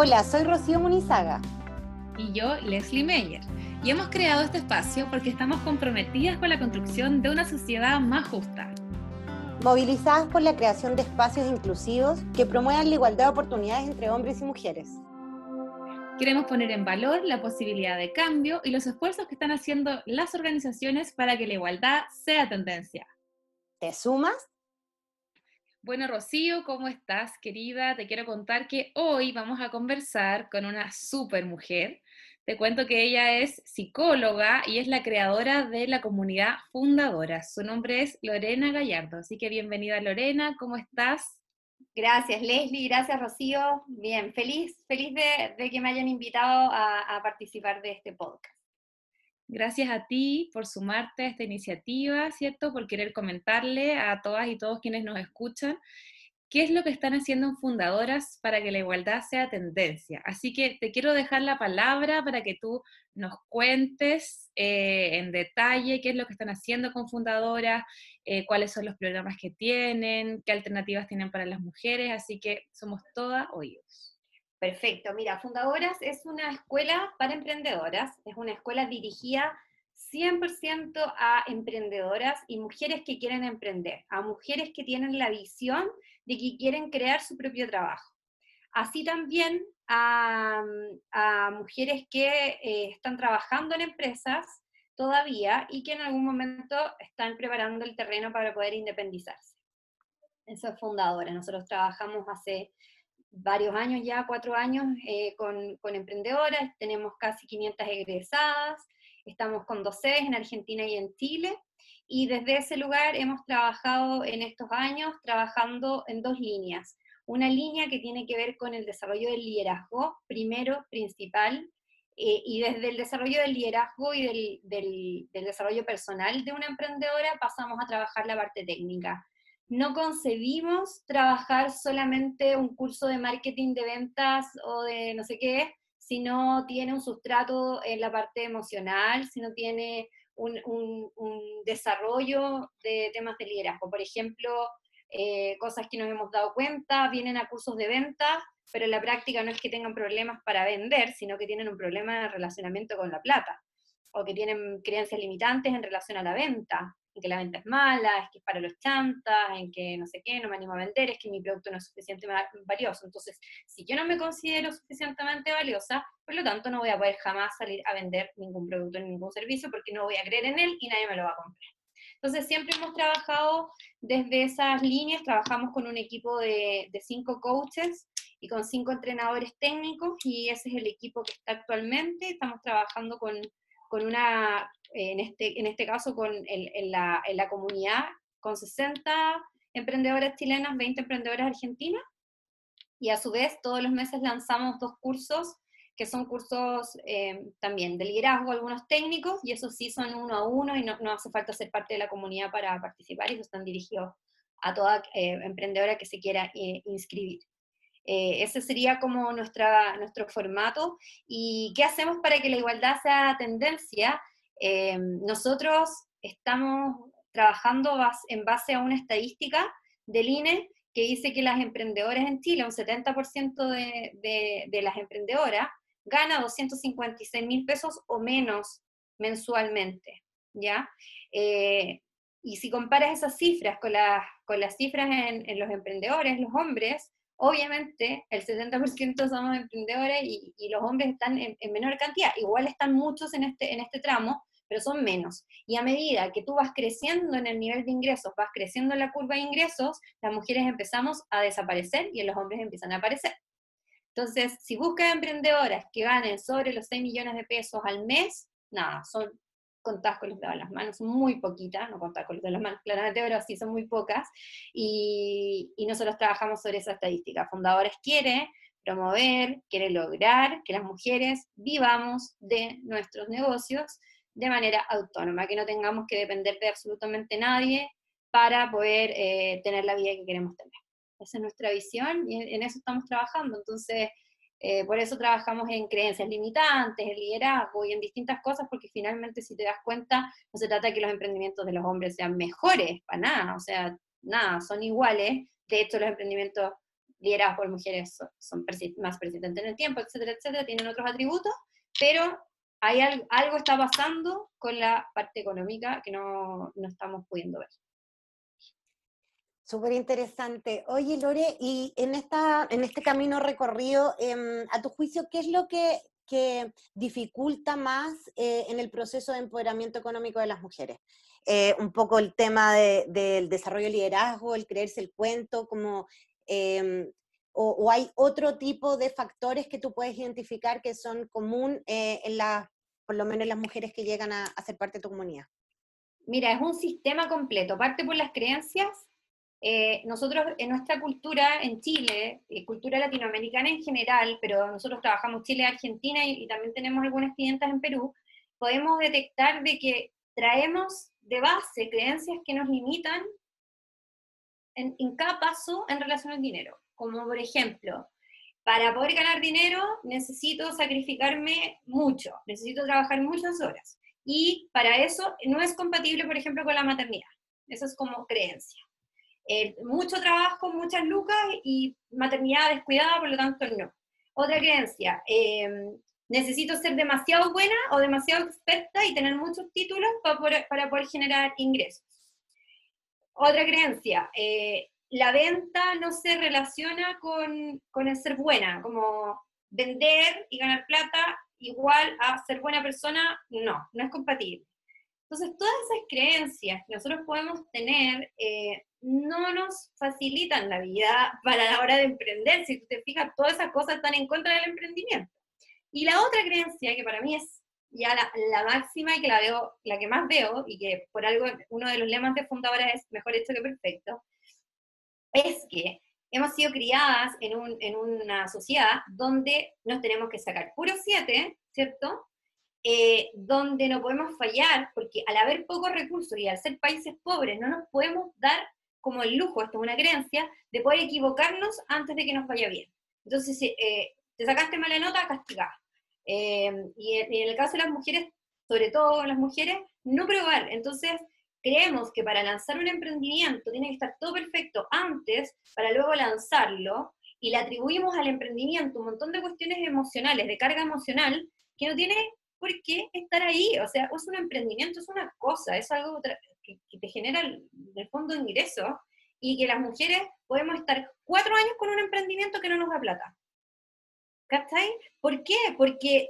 Hola, soy Rocío Munizaga. Y yo, Leslie Meyer. Y hemos creado este espacio porque estamos comprometidas con la construcción de una sociedad más justa. Movilizadas por la creación de espacios inclusivos que promuevan la igualdad de oportunidades entre hombres y mujeres. Queremos poner en valor la posibilidad de cambio y los esfuerzos que están haciendo las organizaciones para que la igualdad sea tendencia. ¿Te sumas? Bueno, Rocío, ¿cómo estás, querida? Te quiero contar que hoy vamos a conversar con una super mujer. Te cuento que ella es psicóloga y es la creadora de la comunidad fundadora. Su nombre es Lorena Gallardo. Así que bienvenida, Lorena, ¿cómo estás? Gracias, Leslie. Gracias, Rocío. Bien, feliz, feliz de, que me hayan invitado a participar de este podcast. Gracias a ti por sumarte a esta iniciativa, ¿cierto? Por querer comentarle a todas y todos quienes nos escuchan qué es lo que están haciendo en Fundadoras para que la igualdad sea tendencia. Así que te quiero dejar la palabra para que tú nos cuentes eh, en detalle qué es lo que están haciendo con Fundadoras, eh, cuáles son los programas que tienen, qué alternativas tienen para las mujeres. Así que somos todas oídos. Perfecto, mira, Fundadoras es una escuela para emprendedoras, es una escuela dirigida 100% a emprendedoras y mujeres que quieren emprender, a mujeres que tienen la visión de que quieren crear su propio trabajo. Así también a, mujeres que eh, están trabajando en empresas todavía y que en algún momento están preparando el terreno para poder independizarse. Eso es Fundadora. Nosotros trabajamos hace varios años ya, cuatro años, eh, con, con, emprendedoras, tenemos casi 500 egresadas, estamos con dos en Argentina y en Chile, y desde ese lugar hemos trabajado en estos años trabajando en dos líneas. Una línea que tiene que ver con el desarrollo del liderazgo, primero, principal, eh, y desde el desarrollo del liderazgo y del, del, del desarrollo personal de una emprendedora pasamos a trabajar la parte técnica no concebimos trabajar solamente un curso de marketing de ventas o de no sé qué, si no tiene un sustrato en la parte emocional, si no tiene un, desarrollo de temas de liderazgo. Por ejemplo, eh, cosas que nos hemos dado cuenta, vienen a cursos de venta, pero en la práctica no es que tengan problemas para vender, sino que tienen un problema de relacionamiento con la plata, o que tienen creencias limitantes en relación a la venta, en que la venta es mala, es que es para los chantas, en que no sé qué, no me animo a vender, es que mi producto no es suficientemente valioso. Entonces, si yo no me considero suficientemente valiosa, por lo tanto no voy a poder jamás salir a vender ningún producto ni ningún servicio porque no voy a creer en él y nadie me lo va a comprar. Entonces, siempre hemos trabajado desde esas líneas, trabajamos con un equipo de, de cinco coaches y con cinco entrenadores técnicos y ese es el equipo que está actualmente. Estamos trabajando con con una, en este, en este caso con en, la, en la comunidad, con 60 emprendedoras chilenas, 20 emprendedoras argentinas, y a su vez todos los meses lanzamos dos cursos que son cursos eh, también de liderazgo, algunos técnicos, y esos sí son uno a uno y no, no, hace falta ser parte de la comunidad para participar, y eso están dirigidos a toda eh, emprendedora que se quiera eh, inscribir. Eh, ese sería como nuestra, nuestro formato. ¿Y qué hacemos para que la igualdad sea tendencia? Eh, nosotros estamos trabajando en base a una estadística del INE que dice que las emprendedoras en Chile, un 70% de, las emprendedoras, gana 256 mil pesos o menos mensualmente, ¿ya? Eh, y si comparas esas cifras con, las, con las cifras en, en, los emprendedores, los hombres, obviamente el 70% somos emprendedores y, los hombres están en, menor cantidad. Igual están muchos en este, en este tramo, pero son menos. Y a medida que tú vas creciendo en el nivel de ingresos, vas creciendo en la curva de ingresos, las mujeres empezamos a desaparecer y los hombres empiezan a aparecer. Entonces, si buscas emprendedoras que ganen sobre los 6 millones de pesos al mes, nada, son contadas con los dedos de las manos, muy poquitas, no contadas con los dedos de las manos claramente, pero sí son muy pocas, y, nosotros trabajamos sobre esa estadística. Fundadores quiere promover, quiere lograr que las mujeres vivamos de nuestros negocios de manera autónoma, que no tengamos que depender de absolutamente nadie para poder eh, tener la vida que queremos tener. Esa es nuestra visión y en eso estamos trabajando. Entonces, eh, por eso trabajamos en creencias limitantes, en liderazgo y en distintas cosas, porque finalmente si te das cuenta, no se trata de que los emprendimientos de los hombres sean mejores, para nada, o sea, nada, son iguales. De hecho, los emprendimientos liderados por mujeres son, más persistentes en el tiempo, etcétera, etcétera, tienen otros atributos, pero hay algo, está pasando con la parte económica que no, no estamos pudiendo ver. Súper interesante. Oye, Lore, y en, esta, en este camino recorrido, em, a tu juicio, ¿qué es lo que, que dificulta más eh, en el proceso de empoderamiento económico de las mujeres? Eh, un poco el tema del desarrollo de liderazgo, el creerse el cuento, como, em, o, hay otro tipo de factores que tú puedes identificar que son común eh, en las, por lo menos en las mujeres que llegan a, a ser parte de tu comunidad. Mira, es un sistema completo, parte por las creencias, eh, nosotros en nuestra cultura en Chile, eh, cultura latinoamericana en general, pero nosotros trabajamos Chile, Argentina y, también tenemos algunas clientas en Perú, podemos detectar de que traemos de base creencias que nos limitan en, en cada paso en relación al dinero. Como por ejemplo, para poder ganar dinero necesito sacrificarme mucho, necesito trabajar muchas horas. Y para eso no es compatible, por ejemplo, con la maternidad. Eso es como creencia. Mucho trabajo, muchas lucas y maternidad descuidada, por lo tanto no. Otra creencia, em, necesito ser demasiado buena o demasiado experta y tener muchos títulos para poder, para poder generar ingresos. Otra creencia, eh, la venta no se relaciona con, con el ser buena, como vender y ganar plata igual a ser buena persona, no, no es compatible. Entonces, todas esas creencias que nosotros podemos tener eh, no nos facilitan la vida para la hora de emprender. Si tú te fijas, todas esas cosas están en contra del emprendimiento. Y la otra creencia, que para mí es ya la, máxima y que la veo, la que más veo, y que por algo uno de los lemas de fundadora es mejor hecho que perfecto, es que hemos sido criadas en, en una sociedad donde nos tenemos que sacar puro siete, ¿cierto? Eh, donde no podemos fallar, porque al haber pocos recursos y al ser países pobres, no nos podemos dar como el lujo, esto es una creencia, de poder equivocarnos antes de que nos vaya bien. Entonces, eh, te sacaste mala nota, castigada. Eh, y, en el caso de las mujeres, sobre todo las mujeres, no probar. Entonces, creemos que para lanzar un emprendimiento tiene que estar todo perfecto antes para luego lanzarlo y le atribuimos al emprendimiento un montón de cuestiones emocionales, de carga emocional, que no tiene por qué estar ahí. O sea, es un emprendimiento, es una cosa, es algo que, te genera el, el fondo ingreso y que las mujeres podemos estar cuatro años con un emprendimiento que no nos da plata. ¿Cachai? ¿Por qué? Porque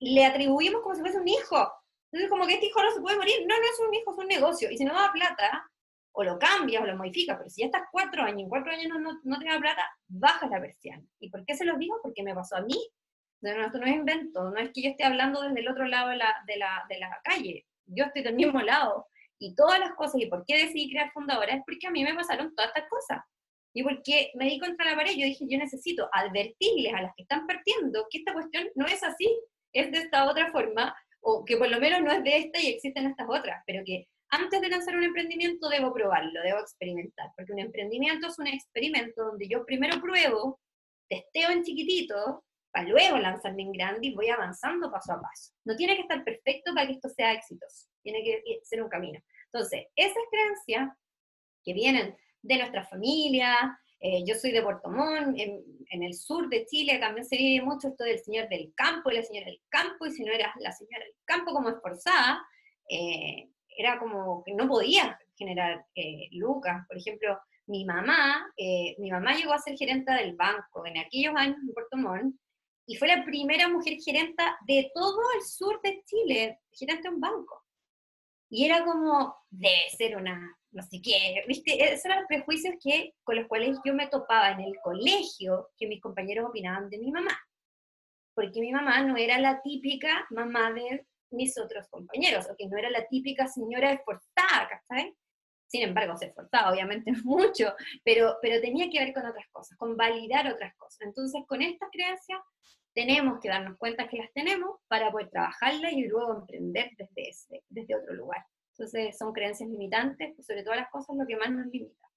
le atribuimos como si fuese un hijo. Entonces, como que este hijo no se puede morir. No, no es un hijo, es un negocio. Y si no da plata, o lo cambias o lo modificas, pero si ya estás cuatro años, en cuatro años no, no, no te da plata, bajas la persiana. ¿Y por qué se los digo? Porque me pasó a mí no, esto no es invento, no es que yo esté hablando desde el otro lado de la, de la, de la calle, yo estoy del mismo lado. Y todas las cosas, y por qué decidí crear Fundadora, es porque a mí me pasaron todas estas cosas. Y porque me di contra la pared, yo dije, yo necesito advertirles a las que están partiendo que esta cuestión no es así, es de esta otra forma, o que por lo menos no es de esta y existen estas otras, pero que antes de lanzar un emprendimiento debo probarlo, debo experimentar, porque un emprendimiento es un experimento donde yo primero pruebo, testeo en chiquitito, para luego lanzarme en grande y voy avanzando paso a paso. No tiene que estar perfecto para que esto sea exitoso, tiene que ser un camino. Entonces, esas creencias que vienen de nuestra familia, eh, yo soy de Puerto Montt, en, el sur de Chile también se vive mucho esto del señor del campo y la señora del campo, y si no eras la señora del campo como esforzada, eh, era como que no podía generar eh, lucas. Por ejemplo, mi mamá, mi mamá llegó a ser gerente del banco en aquellos años en Puerto Montt, y fue la primera mujer gerenta de todo el sur de Chile, gerente de un banco. Y era como, debe ser una, no sé qué, ¿viste? Esos eran los prejuicios que, con los cuales yo me topaba en el colegio, que mis compañeros opinaban de mi mamá. Porque mi mamá no era la típica mamá de mis otros compañeros, o que no era la típica señora esforzada, ¿sabes? Sin embargo, se esforzaba obviamente mucho, pero, pero tenía que ver con otras cosas, con validar otras cosas. Entonces, con estas creencias tenemos que darnos cuenta que las tenemos para poder trabajarlas y luego emprender desde, ese, desde otro lugar. Entonces, son creencias limitantes, pues sobre todas las cosas lo que más nos limita.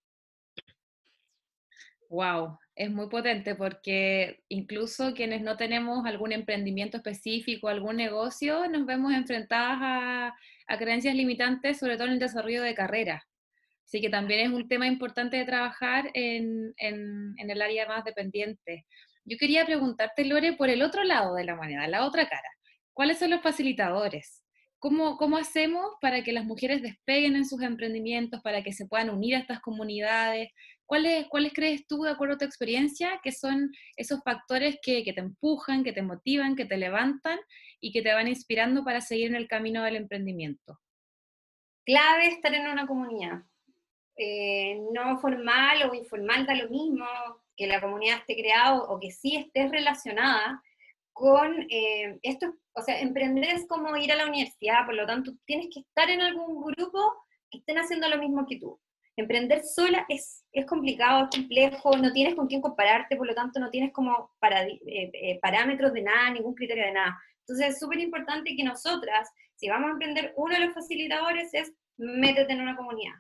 Wow, es muy potente porque incluso quienes no tenemos algún emprendimiento específico, algún negocio, nos vemos enfrentadas a, a creencias limitantes, sobre todo en el desarrollo de carrera Así que también es un tema importante de trabajar en, en, en el área más dependiente. Yo quería preguntarte, Lore, por el otro lado de la moneda, la otra cara. ¿Cuáles son los facilitadores? ¿Cómo, ¿Cómo hacemos para que las mujeres despeguen en sus emprendimientos, para que se puedan unir a estas comunidades? ¿Cuáles, ¿Cuáles crees tú, de acuerdo a tu experiencia, que son esos factores que, que, te empujan, que te motivan, que te levantan y que te van inspirando para seguir en el camino del emprendimiento? Clave estar en una comunidad. Eh, no formal o informal da lo mismo, que la comunidad esté creada o que sí esté relacionada con eh, esto, o sea, emprender es como ir a la universidad, por lo tanto tienes que estar en algún grupo que estén haciendo lo mismo que tú. Emprender sola es, es complicado, es complejo, no tienes con quién compararte, por lo tanto no tienes como eh, eh, parámetros de nada, ningún criterio de nada. Entonces es súper importante que nosotras, si vamos a emprender, uno de los facilitadores es métete en una comunidad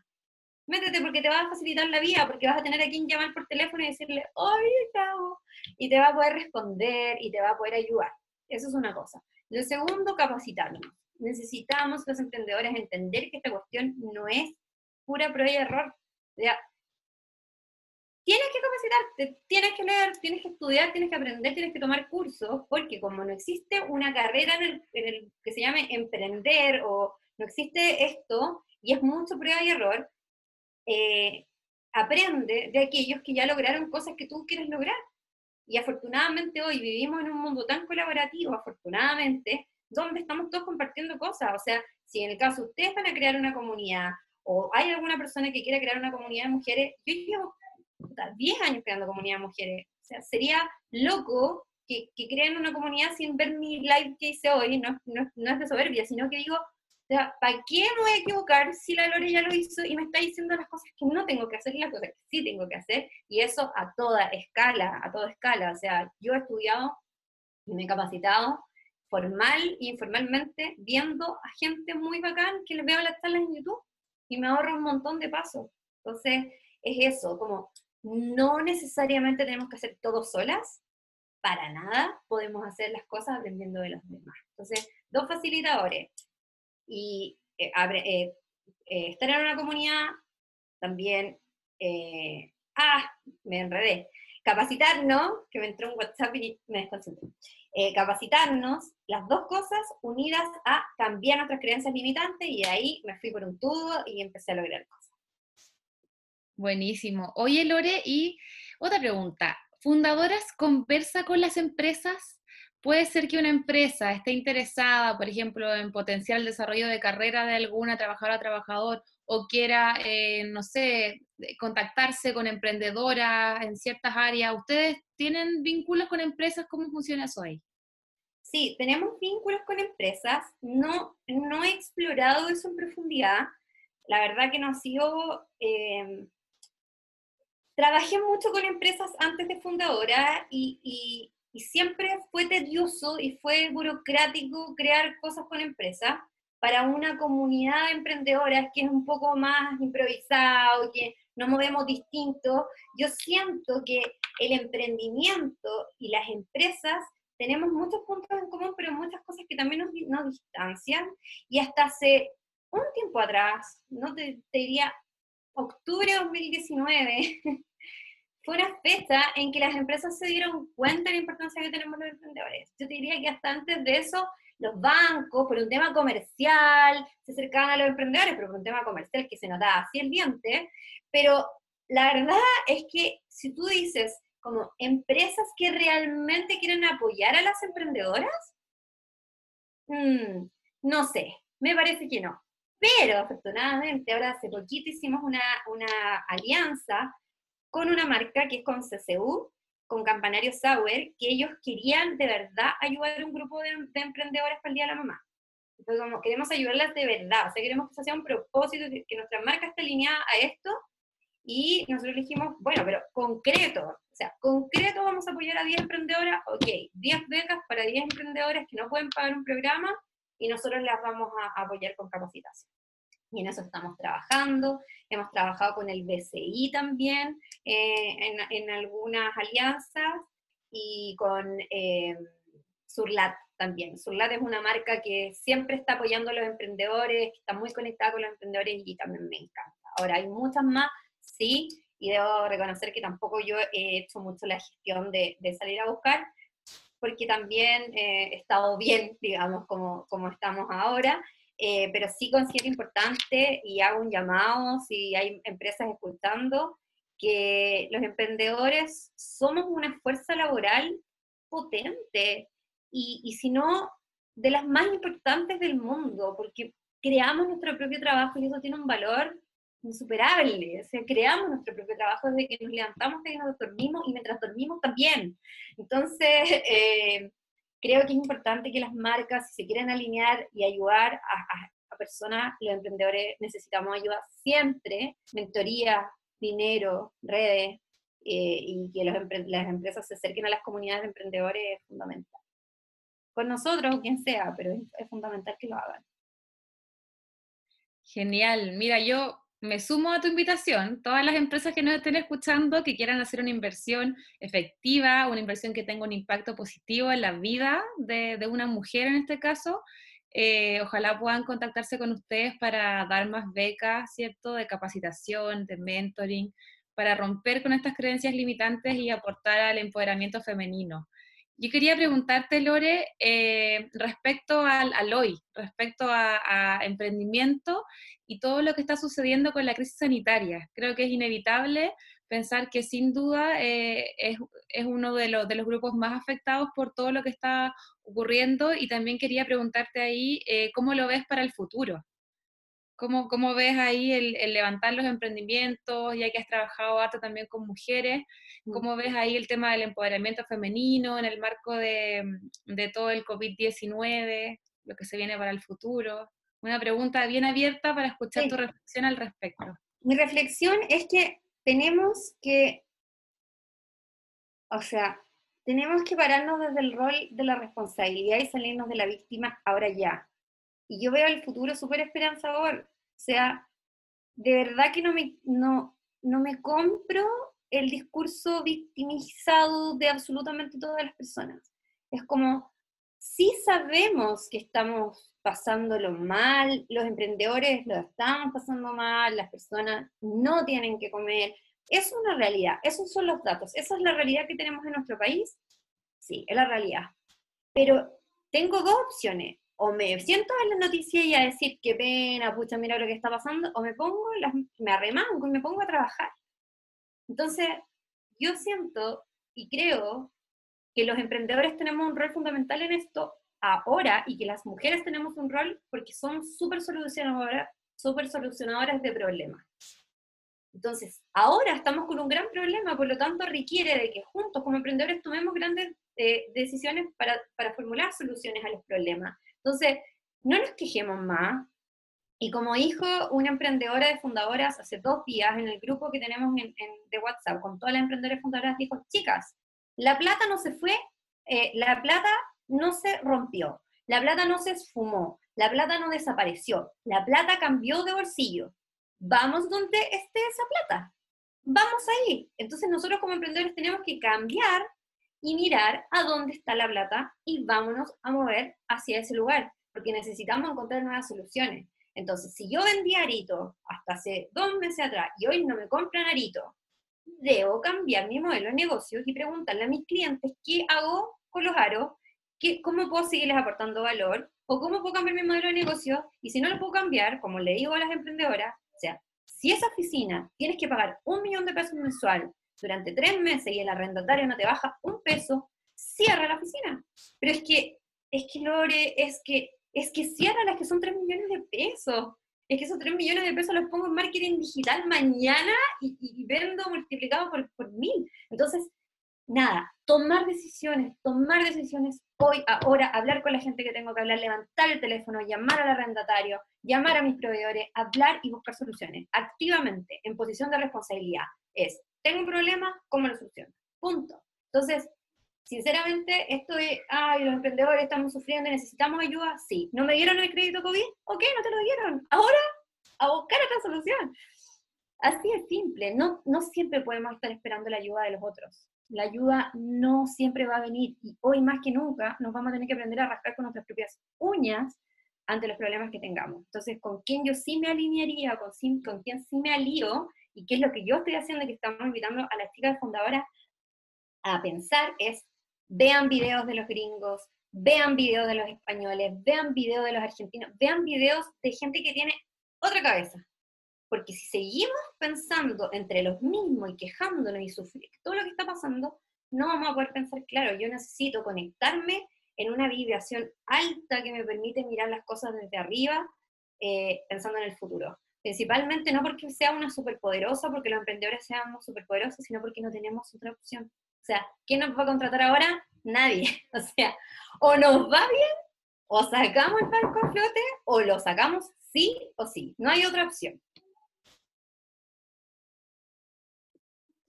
métete porque te va a facilitar la vida, porque vas a tener a quien llamar por teléfono y decirle, oye, chao, y te va a poder responder y te va a poder ayudar. Eso es una cosa. Lo segundo, capacitarnos. Necesitamos los emprendedores entender que esta cuestión no es pura prueba y error. Tienes que capacitarte, tienes que leer, tienes que estudiar, tienes que aprender, tienes que tomar cursos, porque como no existe una carrera en el que se llame emprender o no existe esto, y es mucho prueba y error, eh, aprende de aquellos que ya lograron cosas que tú quieres lograr. Y afortunadamente hoy vivimos en un mundo tan colaborativo, afortunadamente, donde estamos todos compartiendo cosas. O sea, si en el caso ustedes van a crear una comunidad o hay alguna persona que quiera crear una comunidad de mujeres, yo llevo 10 años creando comunidad de mujeres. O sea, sería loco que, que creen una comunidad sin ver mi live que hice hoy. No, no, no es de soberbia, sino que digo, o sea, ¿para qué me voy a equivocar si la Lore ya lo hizo y me está diciendo las cosas que no tengo que hacer y las cosas que sí tengo que hacer? Y eso a toda escala, a toda escala. O sea, yo he estudiado y me he capacitado formal e informalmente viendo a gente muy bacán que les veo las charlas en YouTube y me ahorro un montón de pasos. Entonces, es eso, como no necesariamente tenemos que hacer todo solas, para nada podemos hacer las cosas aprendiendo de los demás. Entonces, dos facilitadores, y eh, eh, eh, estar en una comunidad también, ah, me enredé, capacitarnos, que me entró un WhatsApp y me desconcentré, capacitarnos, las dos cosas unidas a cambiar nuestras creencias limitantes y ahí me fui por un tubo y empecé a lograr cosas. Buenísimo. Oye, Lore, y otra pregunta. ¿Fundadoras conversa con las empresas Puede ser que una empresa esté interesada, por ejemplo, en potenciar el desarrollo de carrera de alguna trabajadora o trabajador o quiera, eh, no sé, contactarse con emprendedoras en ciertas áreas. ¿Ustedes tienen vínculos con empresas? ¿Cómo funciona eso ahí? Sí, tenemos vínculos con empresas. No, no he explorado eso en profundidad. La verdad que no ha. Eh, trabajé mucho con empresas antes de fundadora y siempre fue tedioso y fue burocrático crear cosas con empresas para una comunidad de emprendedoras que es un poco más improvisado, que nos movemos distinto. Yo siento que el emprendimiento y las empresas tenemos muchos puntos en común, pero muchas cosas que también nos, nos distancian. Y hasta hace un tiempo atrás, no te, te diría octubre de 2019, fue una fecha en que las empresas se dieron cuenta de la importancia que tenemos los emprendedores. Yo te diría que hasta antes de eso, los bancos, por un tema comercial, se acercaban a los emprendedores, pero por un tema comercial que se notaba así el diente. Pero la verdad es que si tú dices como empresas que realmente quieren apoyar a las emprendedoras, mm, no sé, me parece que no. Pero afortunadamente ahora hace poquito hicimos una, una alianza con una marca que es con CCU, con Campanario Sauer, que ellos querían de verdad ayudar a un grupo de, de emprendedores para el Día de la Mamá. Entonces, como queremos ayudarlas de verdad, o sea, queremos que eso sea un propósito, que nuestra marca esté alineada a esto, y nosotros dijimos, bueno, pero concreto, o sea, concreto vamos a apoyar a 10 emprendedoras, ok, 10 becas para 10 emprendedoras que no pueden pagar un programa, y nosotros las vamos a apoyar con capacitación y en eso estamos trabajando. Hemos trabajado con el BCI también eh, en, algunas alianzas y con eh, Surlat también. Surlat es una marca que siempre está apoyando a los emprendedores, está muy conectada con los emprendedores y también me encanta. Ahora, hay muchas más, sí, y debo reconocer que tampoco yo he hecho mucho la gestión de, de salir a buscar, porque también eh, he estado bien, digamos, como, como estamos ahora, eh, pero sí considero importante y hago un llamado, si hay empresas escuchando, que los emprendedores somos una fuerza laboral potente y, y si no, de las más importantes del mundo, porque creamos nuestro propio trabajo y eso tiene un valor insuperable. O sea, creamos nuestro propio trabajo desde que nos levantamos, desde que nos dormimos y mientras dormimos también. Entonces, eh, creo que es importante que las marcas, si se quieren alinear y ayudar a, personas, los emprendedores necesitamos ayuda siempre, mentoría, dinero, redes, eh, y que las empresas se acerquen a las comunidades de emprendedores es fundamental. Con nosotros o quien sea, pero es fundamental que lo hagan. Genial. Mira, yo me sumo a tu invitación. Todas las empresas que nos estén escuchando, que quieran hacer una inversión efectiva, una inversión que tenga un impacto positivo en la vida de, una mujer en este caso, eh, ojalá puedan contactarse con ustedes para dar más becas, ¿cierto? De capacitación, de mentoring, para romper con estas creencias limitantes y aportar al empoderamiento femenino. Yo quería preguntarte, Lore, eh, respecto al, hoy, respecto a, emprendimiento y todo lo que está sucediendo con la crisis sanitaria. Creo que es inevitable pensar que sin duda eh, es, uno de los, de los, grupos más afectados por todo lo que está ocurriendo y también quería preguntarte ahí eh, cómo lo ves para el futuro. ¿Cómo, ¿Cómo, ves ahí el, levantar los emprendimientos, ya que has trabajado harto también con mujeres? Mm. ¿Cómo ves ahí el tema del empoderamiento femenino en el marco de, de todo el COVID-19, lo que se viene para el futuro? Una pregunta bien abierta para escuchar tu reflexión al respecto. Mi reflexión es que tenemos que, o sea, tenemos que pararnos desde el rol de la responsabilidad y salirnos de la víctima ahora ya y yo veo el futuro súper esperanzador. O sea, de verdad que no me, no, no me compro el discurso victimizado de absolutamente todas las personas. Es como, sí sabemos que estamos pasándolo mal, los emprendedores lo están pasando mal, las personas no tienen que comer. Es una realidad, esos son los datos, esa es la realidad que tenemos en nuestro país. Sí, es la realidad. Pero tengo dos opciones o me siento a la noticia y a decir qué pena, pucha, mira lo que está pasando, o me pongo, las, me arremango y me pongo a trabajar. Entonces, yo siento y creo que los emprendedores tenemos un rol fundamental en esto ahora y que las mujeres tenemos un rol porque son súper solucionadoras, solucionadoras de problemas. Entonces, ahora estamos con un gran problema, por lo tanto requiere de que juntos como emprendedores tomemos grandes eh, decisiones para, para formular soluciones a los problemas. Entonces, no nos quejemos más. Y como dijo una emprendedora de fundadoras hace dos días en el grupo que tenemos de WhatsApp con todas las emprendedoras fundadoras, dijo, chicas, la plata no se fue, eh, la plata no se rompió, la plata no se esfumó, la plata no desapareció, la plata cambió de bolsillo. Vamos donde esté esa plata. Vamos ahí. Entonces nosotros como emprendedores tenemos que cambiar y mirar a dónde está la plata y vámonos a mover hacia ese lugar, porque necesitamos encontrar nuevas soluciones. Entonces, si yo vendía arito hasta hace dos meses atrás y hoy no me compran arito, debo cambiar mi modelo de negocio y preguntarle a mis clientes qué hago con los aros, qué, cómo puedo seguirles aportando valor o cómo puedo cambiar mi modelo de negocio y si no lo puedo cambiar, como le digo a las emprendedoras, o sea, si esa oficina tienes que pagar un millón de pesos mensual durante tres meses y el arrendatario no te baja un peso, cierra la oficina. Pero es que, es que Lore, es que, es que cierra las que son tres millones de pesos. Es que esos tres millones de pesos los pongo en marketing digital mañana y, vendo multiplicado por, por mil. Entonces, nada, tomar decisiones, tomar decisiones hoy, ahora, hablar con la gente que tengo que hablar, levantar el teléfono, llamar al arrendatario, llamar a mis proveedores, hablar y buscar soluciones activamente, en posición de responsabilidad. Es tengo un problema, ¿cómo lo soluciono? Punto. Entonces, sinceramente, esto de, ay, los emprendedores estamos sufriendo y necesitamos ayuda, sí. ¿No me dieron el crédito COVID? Ok, no te lo dieron. Ahora, a buscar otra solución. Así es simple, no, no siempre podemos estar esperando la ayuda de los otros. La ayuda no siempre va a venir y hoy más que nunca nos vamos a tener que aprender a rascar con nuestras propias uñas ante los problemas que tengamos. Entonces, con quién yo sí me alinearía, con, con quién sí me alío, y qué es lo que yo estoy haciendo, que estamos invitando a las chicas fundadoras a pensar, es vean videos de los gringos, vean videos de los españoles, vean videos de los argentinos, vean videos de gente que tiene otra cabeza. Porque si seguimos pensando entre los mismos y quejándonos y sufrir todo lo que está pasando, no vamos a poder pensar, claro, yo necesito conectarme en una vibración alta que me permite mirar las cosas desde arriba, eh, pensando en el futuro. Principalmente no porque sea una superpoderosa, porque los emprendedores seamos superpoderosos, sino porque no tenemos otra opción. O sea, ¿quién nos va a contratar ahora? Nadie. O sea, o nos va bien, o sacamos el barco a flote, o lo sacamos sí o sí. No hay otra opción.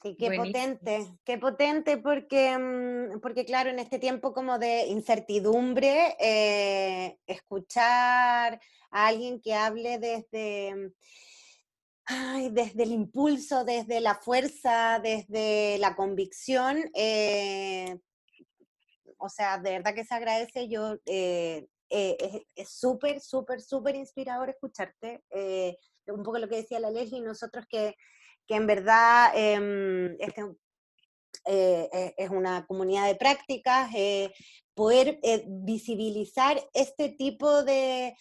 Sí, qué potente, qué potente porque, mm, porque claro, en este tiempo como de incertidumbre, eh, escuchar a alguien que hable desde, desde el impulso, desde la fuerza, desde la convicción, eh, o sea, de verdad que se agradece, yo eh, es súper, súper, súper inspirador escucharte, un poco lo que decía la Leslie, nosotros que que en verdad em, eh, eh, es una comunidad de prácticas, eh, poder visibilizar este tipo de,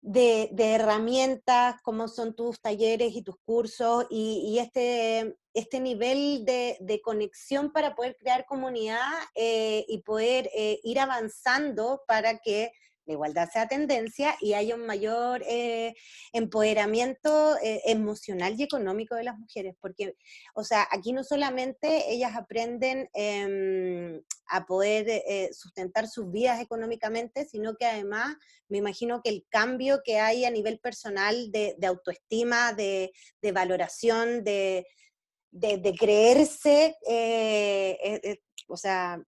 de, herramientas, como son tus talleres y tus cursos, y, este, este nivel de, de, conexión para poder crear comunidad y poder ir avanzando para que la igualdad sea tendencia y haya un mayor eh, empoderamiento eh, emocional y económico de las mujeres, porque, o sea, aquí no solamente ellas aprenden em, a poder eh, sustentar sus vidas económicamente, sino que además me imagino que el cambio que hay a nivel personal de, autoestima, de, valoración, de, de creerse, o sea,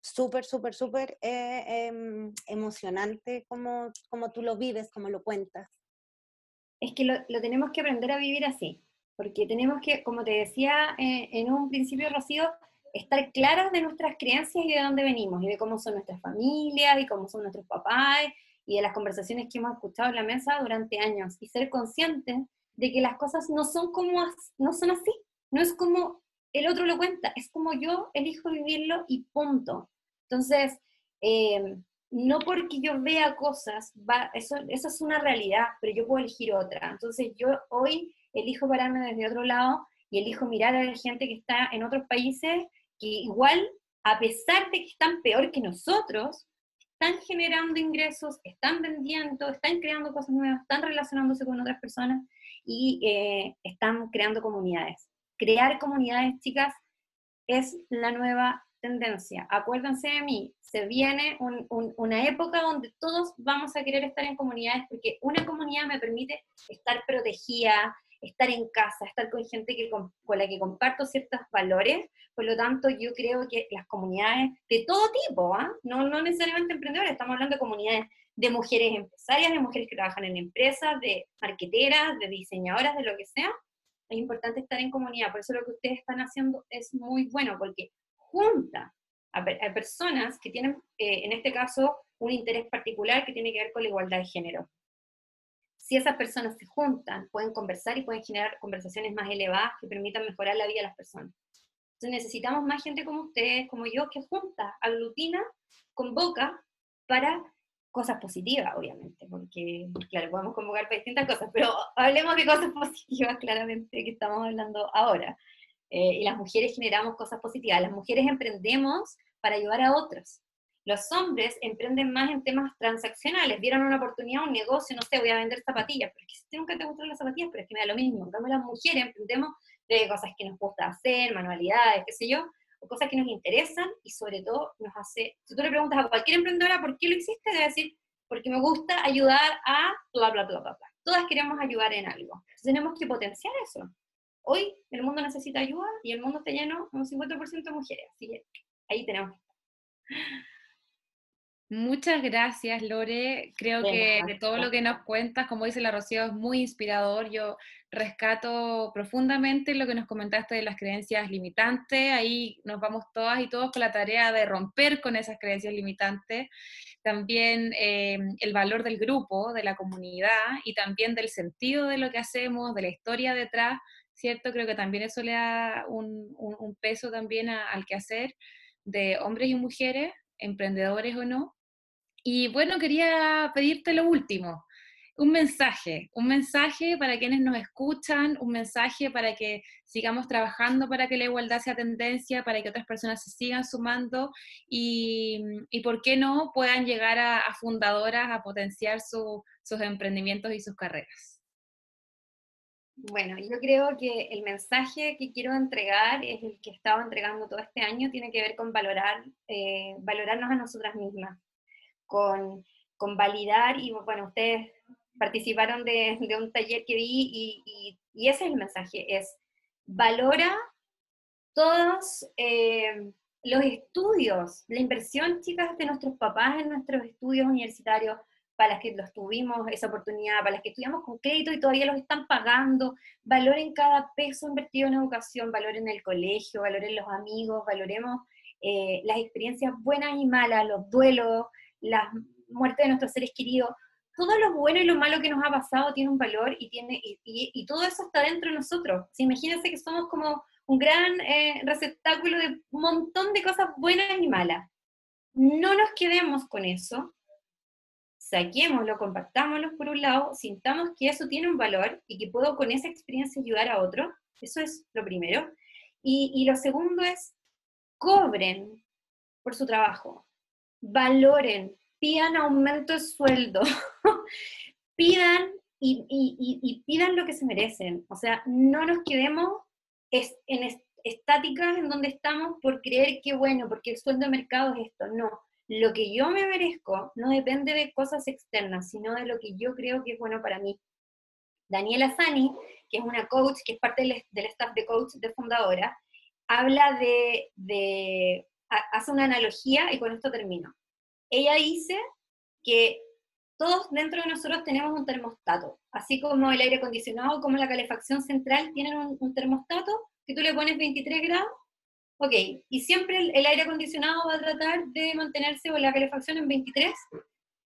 súper, súper, súper eh, em, emocionante como, como tú lo vives, como lo cuentas. Es que lo, lo, tenemos que aprender a vivir así, porque tenemos que, como te decía eh, en un principio, Rocío, estar claras de nuestras creencias y de dónde venimos, y de cómo son nuestras familias, y cómo son nuestros papás, y de las conversaciones que hemos escuchado en la mesa durante años, y ser conscientes de que las cosas no son como, no son así, no es como el otro lo cuenta, es como yo elijo vivirlo y punto. Entonces, eh, no porque yo vea cosas, va, eso, eso es una realidad, pero yo puedo elegir otra. Entonces, yo hoy elijo pararme desde otro lado y elijo mirar a la gente que está en otros países que igual, a pesar de que están peor que nosotros, están generando ingresos, están vendiendo, están creando cosas nuevas, están relacionándose con otras personas y eh, están creando comunidades. Crear comunidades, chicas, es la nueva tendencia. Acuérdense de mí, se viene una época donde todos vamos a querer estar en comunidades porque una comunidad me permite estar protegida, estar en casa, estar con gente que, con, la que comparto ciertos valores. Por lo tanto, yo creo que las comunidades de todo tipo, ¿ah? no, no necesariamente emprendedores, estamos hablando de comunidades de mujeres empresarias, de mujeres que trabajan en empresas, de marqueteras, de diseñadoras, de lo que sea, es importante estar en comunidad. Por eso lo que ustedes están haciendo es muy bueno, porque junta a, personas que tienen, eh, en este caso, un interés particular que tiene que ver con la igualdad de género. Si esas personas se juntan, pueden conversar y pueden generar conversaciones más elevadas que permitan mejorar la vida de las personas. Entonces necesitamos más gente como ustedes, como yo, que junta, aglutina, convoca para cosas positivas, obviamente, porque, claro, podemos convocar para distintas cosas, pero hablemos de cosas positivas, claramente, que estamos hablando ahora. Eh, y las mujeres generamos cosas positivas. Las mujeres emprendemos para ayudar a otros. Los hombres emprenden más en temas transaccionales. Vieron una oportunidad, un negocio, no sé, voy a vender zapatillas, pero es que nunca te gustan las zapatillas, pero es que me da lo mismo. En cambio, las mujeres emprendemos de cosas que nos gusta hacer, manualidades, qué sé yo, o cosas que nos interesan y sobre todo nos hace, si tú le preguntas a cualquier emprendedora por qué lo hiciste, debe decir, porque me gusta ayudar a bla, bla, bla, bla, bla. Todas queremos ayudar en algo. Tenemos que potenciar eso. Hoy el mundo necesita ayuda y el mundo está lleno un 50% de mujeres, así que ahí tenemos Muchas gracias, Lore. Creo que de todo lo que nos cuentas, como dice la Rocío, es muy inspirador. Yo rescato profundamente lo que nos comentaste de las creencias limitantes. Ahí nos vamos todas y todos con la tarea de romper con esas creencias limitantes. También eh, el valor del grupo, de la comunidad y también del sentido de lo que hacemos, de la historia detrás, ¿cierto? Creo que también eso le da un, peso también al quehacer de hombres y mujeres, emprendedores o no. Y bueno, quería pedirte lo último, un mensaje, un mensaje para quienes nos escuchan, un mensaje para que sigamos trabajando para que la igualdad sea tendencia, para que otras personas se sigan sumando y, y por qué no, puedan llegar a, fundadoras a potenciar sus emprendimientos y sus carreras. Bueno, yo creo que el mensaje que quiero entregar es el que he estado entregando todo este año, tiene que ver con valorar, eh, valorarnos a nosotras mismas, con, con validar, y bueno, ustedes participaron de, de un taller que vi y, y, ese es el mensaje, es valora todos eh, los estudios, la inversión, chicas, de nuestros papás en nuestros estudios universitarios, para las que los tuvimos esa oportunidad, para las que estudiamos con crédito y todavía los están pagando, valoren cada peso invertido en educación, valoren el colegio, valoren los amigos, valoremos eh, las experiencias buenas y malas, los duelos, las muertes de nuestros seres queridos, todo lo bueno y lo malo que nos ha pasado tiene un valor y, tiene, y, todo eso está dentro de nosotros. imagínense que somos como un gran eh, receptáculo de un montón de cosas buenas y malas. No nos quedemos con eso, saquémoslo, compartámoslo por un lado, sintamos que eso tiene un valor y que puedo con esa experiencia ayudar a otro. Eso es lo primero. Y lo segundo es, cobren por su trabajo, valoren pidan aumento de sueldo, pidan y, pidan lo que se merecen. O sea, no nos quedemos en estáticas en donde estamos por creer que, bueno, porque el sueldo de mercado es esto. No, lo que yo me merezco no depende de cosas externas, sino de lo que yo creo que es bueno para mí. Daniela Sani, que es una coach, que es parte del, staff de coach de Fundadora, habla de, de, hace una analogía y con esto termino ella dice que todos dentro de nosotros tenemos un termostato, así como el aire acondicionado, como la calefacción central tienen un, termostato, que tú le pones 23 grados, ok, y siempre el, aire acondicionado va a tratar de mantenerse o la calefacción en 23,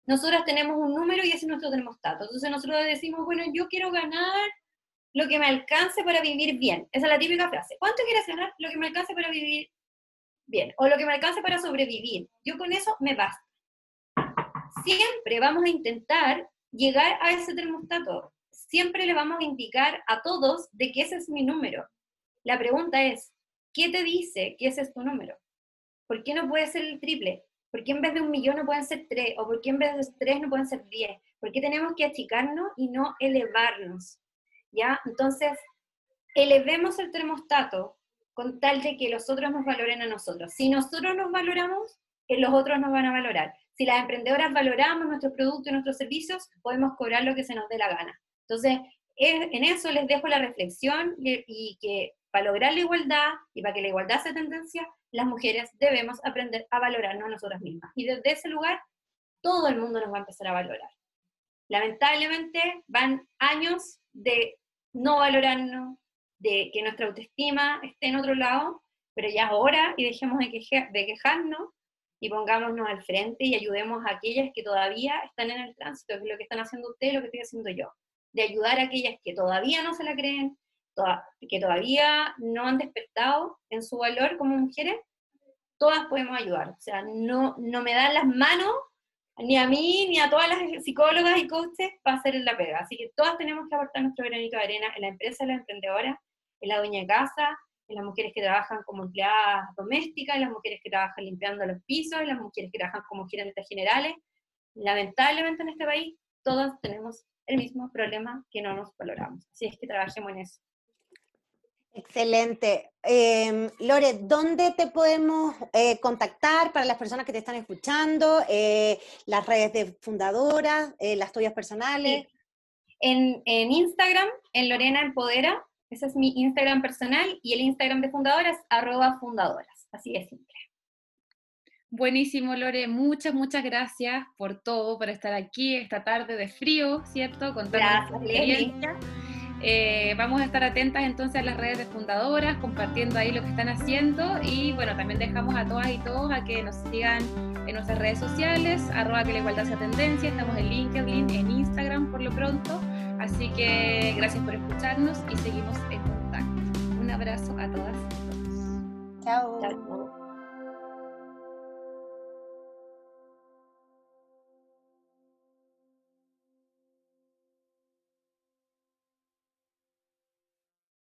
nosotros tenemos un número y ese es nuestro termostato. Entonces nosotros decimos, bueno, yo quiero ganar lo que me alcance para vivir bien. Esa es la típica frase. ¿Cuánto quieres ganar? Lo que me alcance para vivir bien. O lo que me alcance para sobrevivir. Yo con eso me basta siempre vamos a intentar llegar a ese termostato. Siempre le vamos a indicar a todos de que ese es mi número. La pregunta es, ¿qué te dice que ese es tu número? ¿Por qué no puede ser el triple? ¿Por qué en vez de un millón no pueden ser tres? ¿O por qué en vez de tres no pueden ser diez? ¿Por qué tenemos que achicarnos y no elevarnos? ¿Ya? Entonces, elevemos el termostato con tal de que los otros nos valoren a nosotros. Si nosotros nos valoramos, eh, los otros nos van a valorar si las emprendedoras valoramos nuestros productos y nuestros servicios, podemos cobrar lo que se nos dé la gana. Entonces, en eso les dejo la reflexión y, que para lograr la igualdad y para que la igualdad sea tendencia, las mujeres debemos aprender a valorarnos a nosotras mismas. Y desde ese lugar, todo el mundo nos va a empezar a valorar. Lamentablemente, van años de no valorarnos, de que nuestra autoestima esté en otro lado, pero ya es hora y dejemos de, de quejarnos y pongámonos al frente y ayudemos a aquellas que todavía están en el tránsito, que es lo que están haciendo ustedes, lo que estoy haciendo yo, de ayudar a aquellas que todavía no se la creen, que todavía no han despertado en su valor como mujeres, todas podemos ayudar. O sea, no, no me dan las manos ni a mí ni a todas las psicólogas y coaches para hacer la pega. Así que todas tenemos que aportar nuestro granito de arena en la empresa, en la emprendedora, en la dueña de casa, en las mujeres que trabajan como empleadas domésticas, en las mujeres que trabajan limpiando los pisos, en las mujeres que trabajan como gerentes generales. Lamentablemente en este país todos tenemos el mismo problema que no nos valoramos. Así es que trabajemos en eso. Excelente. Em, Lore, ¿dónde te podemos eh, contactar para las personas que te están escuchando? Eh, las redes de fundadoras, eh, las tuyas personales. En, en, Instagram, en Lorena Empodera, ese es mi Instagram personal y el Instagram de fundadoras, arroba fundadoras. Así de simple. Buenísimo, Lore. Muchas, muchas gracias por todo, por estar aquí esta tarde de frío, ¿cierto? Contando experiencia. Eh, vamos a estar atentas entonces a las redes de fundadoras, compartiendo ahí lo que están haciendo y bueno, también dejamos a todas y todos a que nos sigan en nuestras redes sociales, arroba que la igualdad sea tendencia, estamos en LinkedIn, en Instagram por lo pronto, así que gracias por escucharnos y seguimos en contacto. Un abrazo a todas y todos. Chao. Chao.